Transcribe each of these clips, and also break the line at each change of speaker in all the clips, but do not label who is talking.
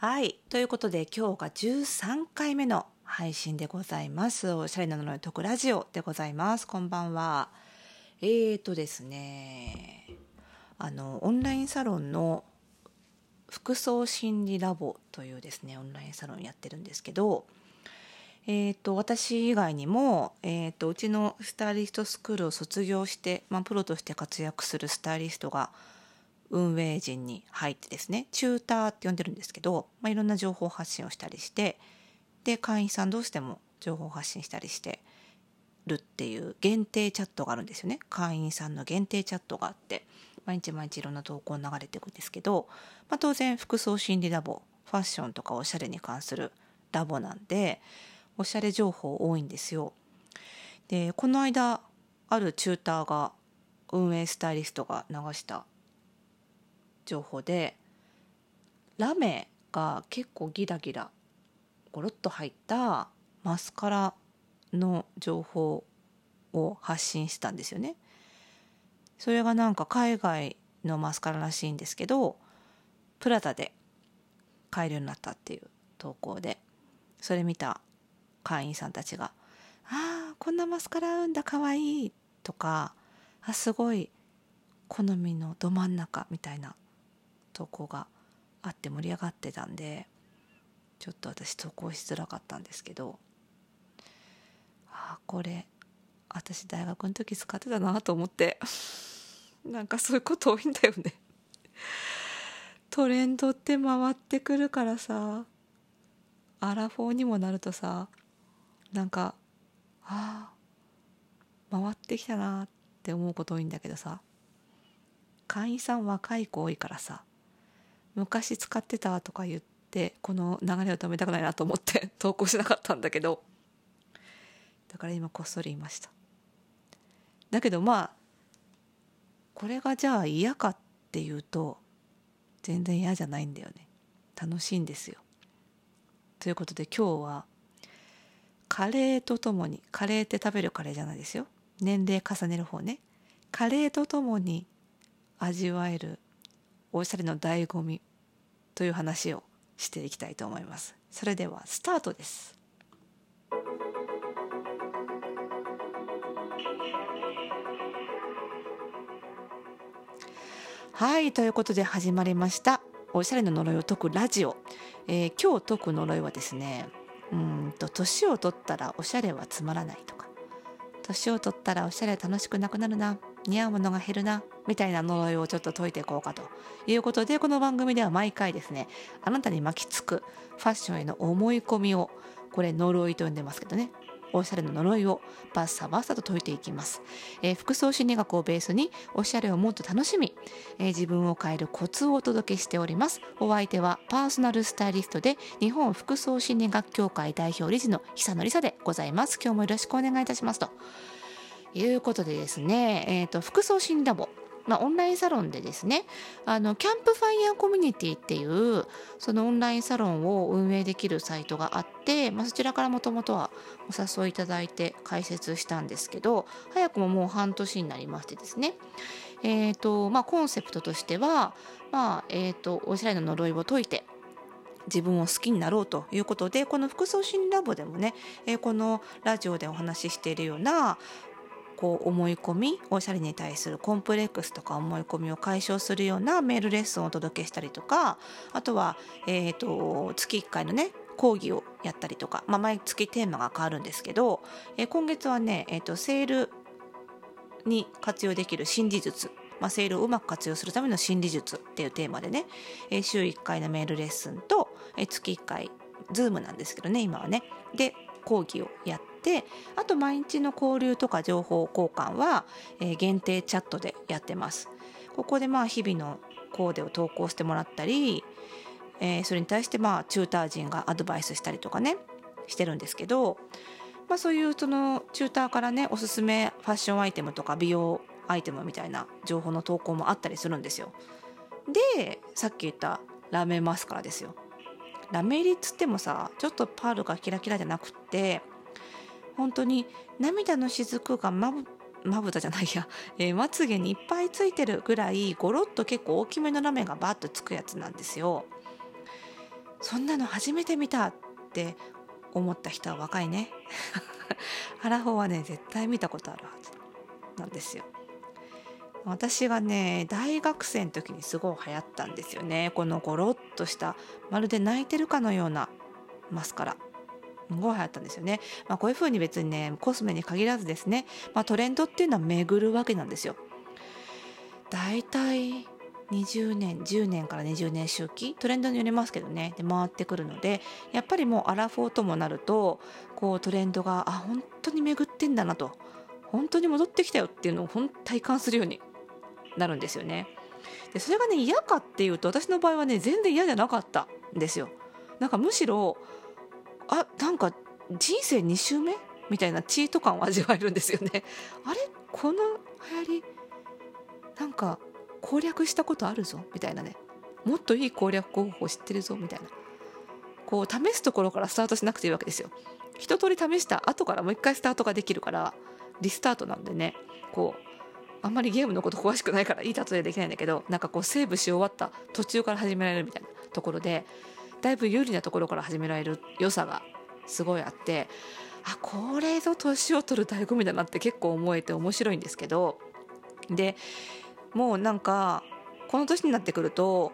はい。ということで今日が13回目の配信でございます。おしゃれなのの特ラジオでございます。こんばんは。えーとですね、あの、オンラインサロンの服装心理ラボというですね、オンラインサロンやってるんですけど、えー、と私以外にも、えー、とうちのスタイリストスクールを卒業して、まあ、プロとして活躍するスタイリストが運営陣に入ってですねチューターって呼んでるんですけど、まあ、いろんな情報発信をしたりしてで会員さん同士でも情報発信したりしてるっていう限定チャットがあるんですよね会員さんの限定チャットがあって毎日毎日いろんな投稿流れていくんですけど、まあ、当然服装心理ラボファッションとかおしゃれに関するラボなんでおしゃれ情報多いんですよ。でこの間あるチューターが運営スタイリストが流した情報でラメが結構ギラギラゴロッと入ったマスカラの情報を発信したんですよね。それがなんか海外のマスカラらしいんですけどプラダで買えるようになったっていう投稿でそれ見た会員さんたちが「ああこんなマスカラ合うんだかわいい」とか「あすごい好みのど真ん中」みたいな投稿があって盛り上がってたんでちょっと私投稿しづらかったんですけどああこれ私大学の時使ってたなと思って なんかそういうこと多いんだよね。トレンドって回ってくるからさアラフォーにもなるとさなんかああ回ってきたなって思うこと多いんだけどさ会員さん若い子多いからさ昔使ってたとか言ってこの流れを止めたくないなと思って 投稿しなかったんだけどだから今こっそり言いました。だけどまあこれがじゃあ嫌かっていうと全然嫌じゃないんだよね。楽しいんですよ。ということで今日はカレーとともにカレーって食べるカレーじゃないですよ。年齢重ねる方ね。カレーとともに味わえるおしゃれの醍醐味という話をしていきたいと思います。それではスタートです。はいということで始まりました。おしゃれの呪いを解くラジオ、えー、今日解く呪いはですねうんと年を取ったらおしゃれはつまらないとか。年を取ったらおしゃれ楽しくなくなるな。似合うものが減るなみたいな呪いをちょっと解いていこうかということでこの番組では毎回ですねあなたに巻きつくファッションへの思い込みをこれ呪いと呼んでますけどねおしゃれの呪いをバッサバッサと解いていきます、えー、服装心理学をベースにおしゃれをもっと楽しみ、えー、自分を変えるコツをお届けしております。お相手はパーソナルスタイリストで日本服装心理学協会代表理事の久野里沙でございます。今日もよろしくお願いいたしますと。いうことでですね、えーと、服装心ラボまあ、オンラインサロンでですねあのキャンプファイヤーコミュニティっていうそのオンラインサロンを運営できるサイトがあって、まあ、そちらからもともとはお誘いいただいて開設したんですけど早くももう半年になりましてですねえーとまあ、コンセプトとしては、まあえーと、おしゃれの呪いを解いて自分を好きになろうということでこの服装心ラボでもね、えー、このラジオでお話ししているようなこう思い込みおしゃれに対するコンプレックスとか思い込みを解消するようなメールレッスンをお届けしたりとかあとは、えーと、月1回のね講義をやったりとか、まあ、毎月テーマが変わるんですけど、えー、今月はね、えーと、セールに活用できる心理術まあ、セールをうまく活用するための心理術っていうテーマでね、えー、週1回のメールレッスンと、えー、月1回ズームなんですけどね今はね。で講義をやってあと毎日の交流とか情報交換は、えー、限定チャットでやってます。ここでまあ日々のコーデを投稿してもらったり、えー、それに対してまあチューター陣がアドバイスしたりとかねしてるんですけど、まあ、そういうそのチューターからねおすすめファッションアイテムとか美容アイテムみたいな情報の投稿もあったりするんですよ。でさっき言ったラメマスカラですよ。ラメ入りっつってもさちょっとパールがキラキラじゃなくって本当に涙の雫がまぶまぶたじゃないや、えー、まつげにいっぱいついてるぐらいゴロッと結構大きめのラメがバッとつくやつなんですよ。そんなの初めて見たって思った人は若いね。アラフォーはね絶対見たことあるはずなんですよ。私がね大学生の時にすごい流行ったんですよね。このゴロッとしたまるで泣いてるかのようなマスカラ。ごい流行ったんですよね、まあ、こういう風に別にねコスメに限らずですね、まあ、トレンドっていうのは巡るわけなんですよ。だいたい20年10年から20年周期？トレンドによりますけどね。で回ってくるのでやっぱりもうアラフォーともなるとこうトレンドがあ本当に巡ってんだなと。本当に戻ってきたよっていうのを本体感するようになるんですよね。でそれがね嫌かっていうと私の場合はね全然嫌じゃなかったんですよ。なんかむしろあなんか人生2周目？みたいなチート感を味わえるんですよね。あれ？この流行り？なんか攻略したことあるぞ？みたいなね。もっといい攻略方法知ってるぞ？みたいな。こう試すところからスタートしなくていいわけですよ。一通り試した後からもう一回スタートができるからリスタートなんでね。こうあんまりゲームのこと詳しくないからいい例えできないんだけどなんかこうセーブし終わった途中から始められるみたいなところでだいぶ有利なところから始められる良さがすごいあってあこれぞ年を取る醍醐味だなって結構思えて面白いんですけどでもうなんかこの年になってくると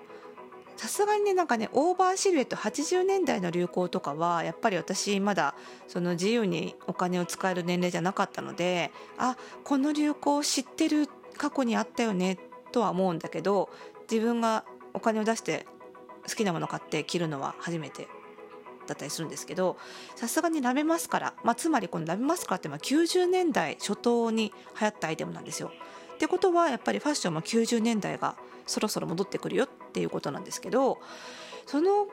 さすがにねなんかねオーバーシルエット80年代の流行とかはやっぱり私まだその自由にお金を使える年齢じゃなかったのであこの流行知ってる過去にあったよねとは思うんだけど自分がお金を出して好きなもの買って着るのは初めてだったりするんですけどさすがにラメマスカラ、まあ、つまりこのラメマスカラってまあ90年代初頭に流行ったアイテムなんですよ。ってことはやっぱりファッションも90年代がそろそろ戻ってくるよっていうことなんですけどその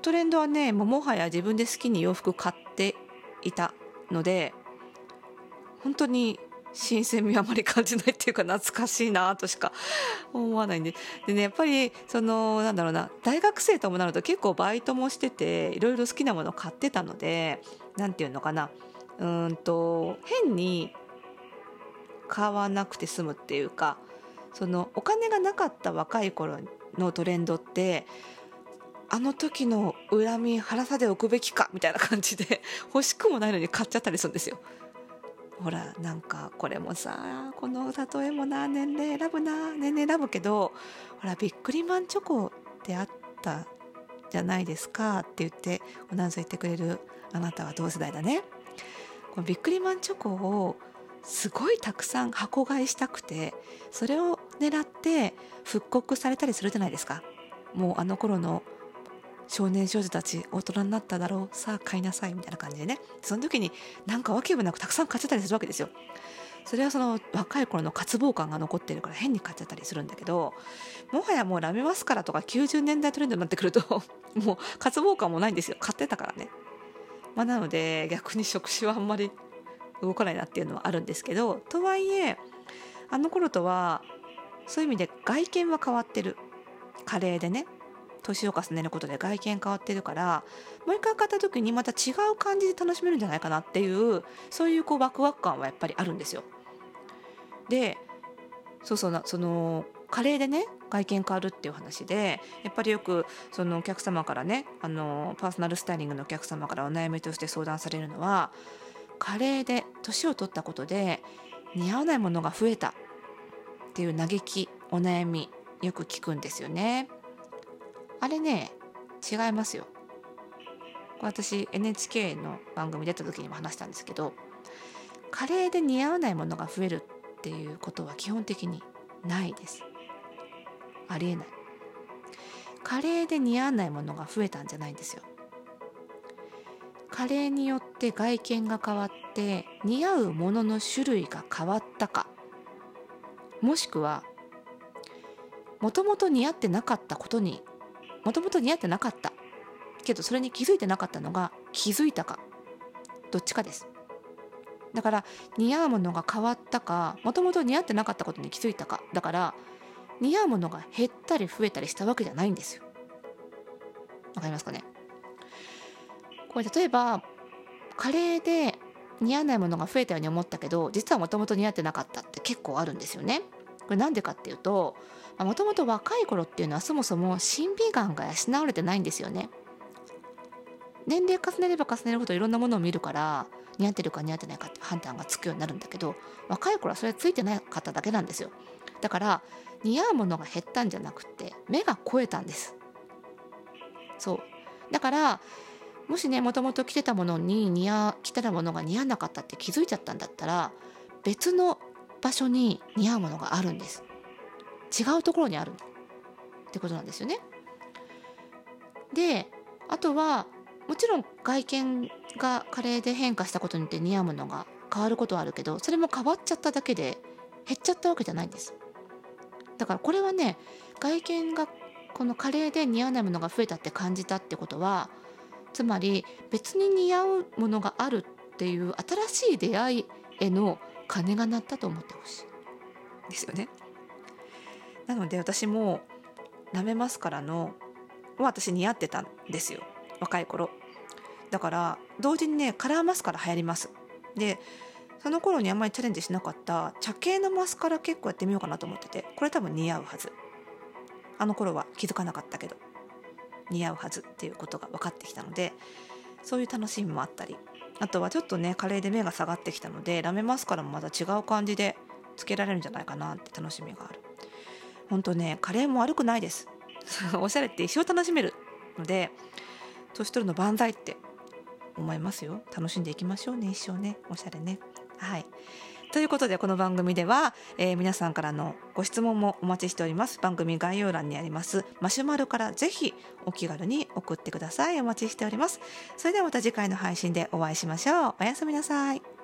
トレンドはねももはや自分で好きに洋服買っていたので本当に新鮮味あまり感じないっていうか懐かしいなとしか思わないんででねやっぱりそのなんだろうな大学生ともなると結構バイトもしてていろいろ好きなものを買ってたので何て言うのかなうんと変に買わなくて済むっていうかそのお金がなかった若い頃のトレンドってあの時の恨み腹さでおくべきかみたいな感じで欲しくもないのに買っちゃったりするんですよ。ほらなんかこれもさこの例えもな年齢選ぶな年齢選ぶけどほらビックリマンチョコってあったじゃないですかって言っておなず言ってくれるあなたは同世代だね。このビックリマンチョコをすごいたくさん箱買いしたくてそれを狙って復刻されたりするじゃないですかもうあの頃の少年少女たち大人になっただろう。さあ買いなさい。みたいな感じでね。その時になんかわけもなくたくさん買っちゃったりするわけですよ。それはその若い頃の渇望感が残ってるから変に買っちゃったりするんだけどもはやもうラメマスカラとか90年代トレンドになってくると もう渇望感もないんですよ。買ってたからね。まあ、なので逆に触手はあんまり動かないなっていうのはあるんですけどとはいえあの頃とはそういう意味で外見は変わってる。加齢でね年を重ねることで外見変わってるからもう一回買った時にまた違う感じで楽しめるんじゃないかなっていうそういうこうワクワク感はやっぱりあるんですよ。でそうそうなその加齢でね外見変わるっていう話でやっぱりよくそのお客様からねあのパーソナルスタイリングのお客様からお悩みとして相談されるのは加齢で年を取ったことで似合わないものが増えたっていう嘆きお悩みよく聞くんですよね。あれね違いますよ。私 NHK の番組出た時にも話したんですけど加齢で似合わないものが増えるっていうことは基本的にないです。ありえない。加齢で似合わないものが増えたんじゃないんですよ。加齢によって外見が変わって似合うものの種類が変わったかもしくはもともと似合ってなかったことにもともと似合ってなかった。けどそれに気づいてなかったのが気づいたか。どっちかです。だから似合うものが変わったかもともと似合ってなかったことに気づいたか。だから似合うものが減ったり増えたりしたわけじゃないんですよ。わかりますかね？これ例えばカレーで似合わないものが増えたように思ったけど実はもともと似合ってなかったって結構あるんですよね。これなんでかっていうともともと若い頃っていうのはそもそも審美眼が養われてないんですよね。年齢重ねれば重ねるほどいろんなものを見るから似合ってるか似合ってないかって判断がつくようになるんだけど若い頃はそれはついてなかっただけなんですよ。だから似合うものが減ったんじゃなくて目が肥えたんです。そう。だからもしねもともと着てたものに似合着てたものが似合わなかったって気づいちゃったんだったら別の場所に似合うものがあるんです。違うところにある。ってことなんですよね。であとはもちろん外見が加齢で変化したことによって似合うものが変わることはあるけどそれも変わっちゃっただけで減っちゃったわけじゃないんです。だからこれはね外見がこの加齢で似合わないものが増えたって感じたってことはつまり別に似合うものがあるっていう新しい出会いへの鐘が鳴ったと思ってほしい。ですよね。なので私もラメマスカラの私似合ってたんですよ。若い頃。だから同時にねカラーマスカラ流行ります。でその頃にあんまりチャレンジしなかった茶系のマスカラ結構やってみようかなと思っててこれ多分似合うはず。あの頃は気づかなかったけど似合うはずっていうことが分かってきたのでそういう楽しみもあったり。あとはちょっとねカレーで目が下がってきたのでラメマスカラもまた違う感じでつけられるんじゃないかなって楽しみがある。本当ねカレーも悪くないです。おしゃれって一生楽しめるので年取るの万歳って思いますよ。楽しんでいきましょうね一生ね。おしゃれね。はい。ということでこの番組では、えー、皆さんからのご質問もお待ちしております。番組概要欄にありますマシュマロからぜひお気軽に送ってください。お待ちしております。それではまた次回の配信でお会いしましょう。おやすみなさい。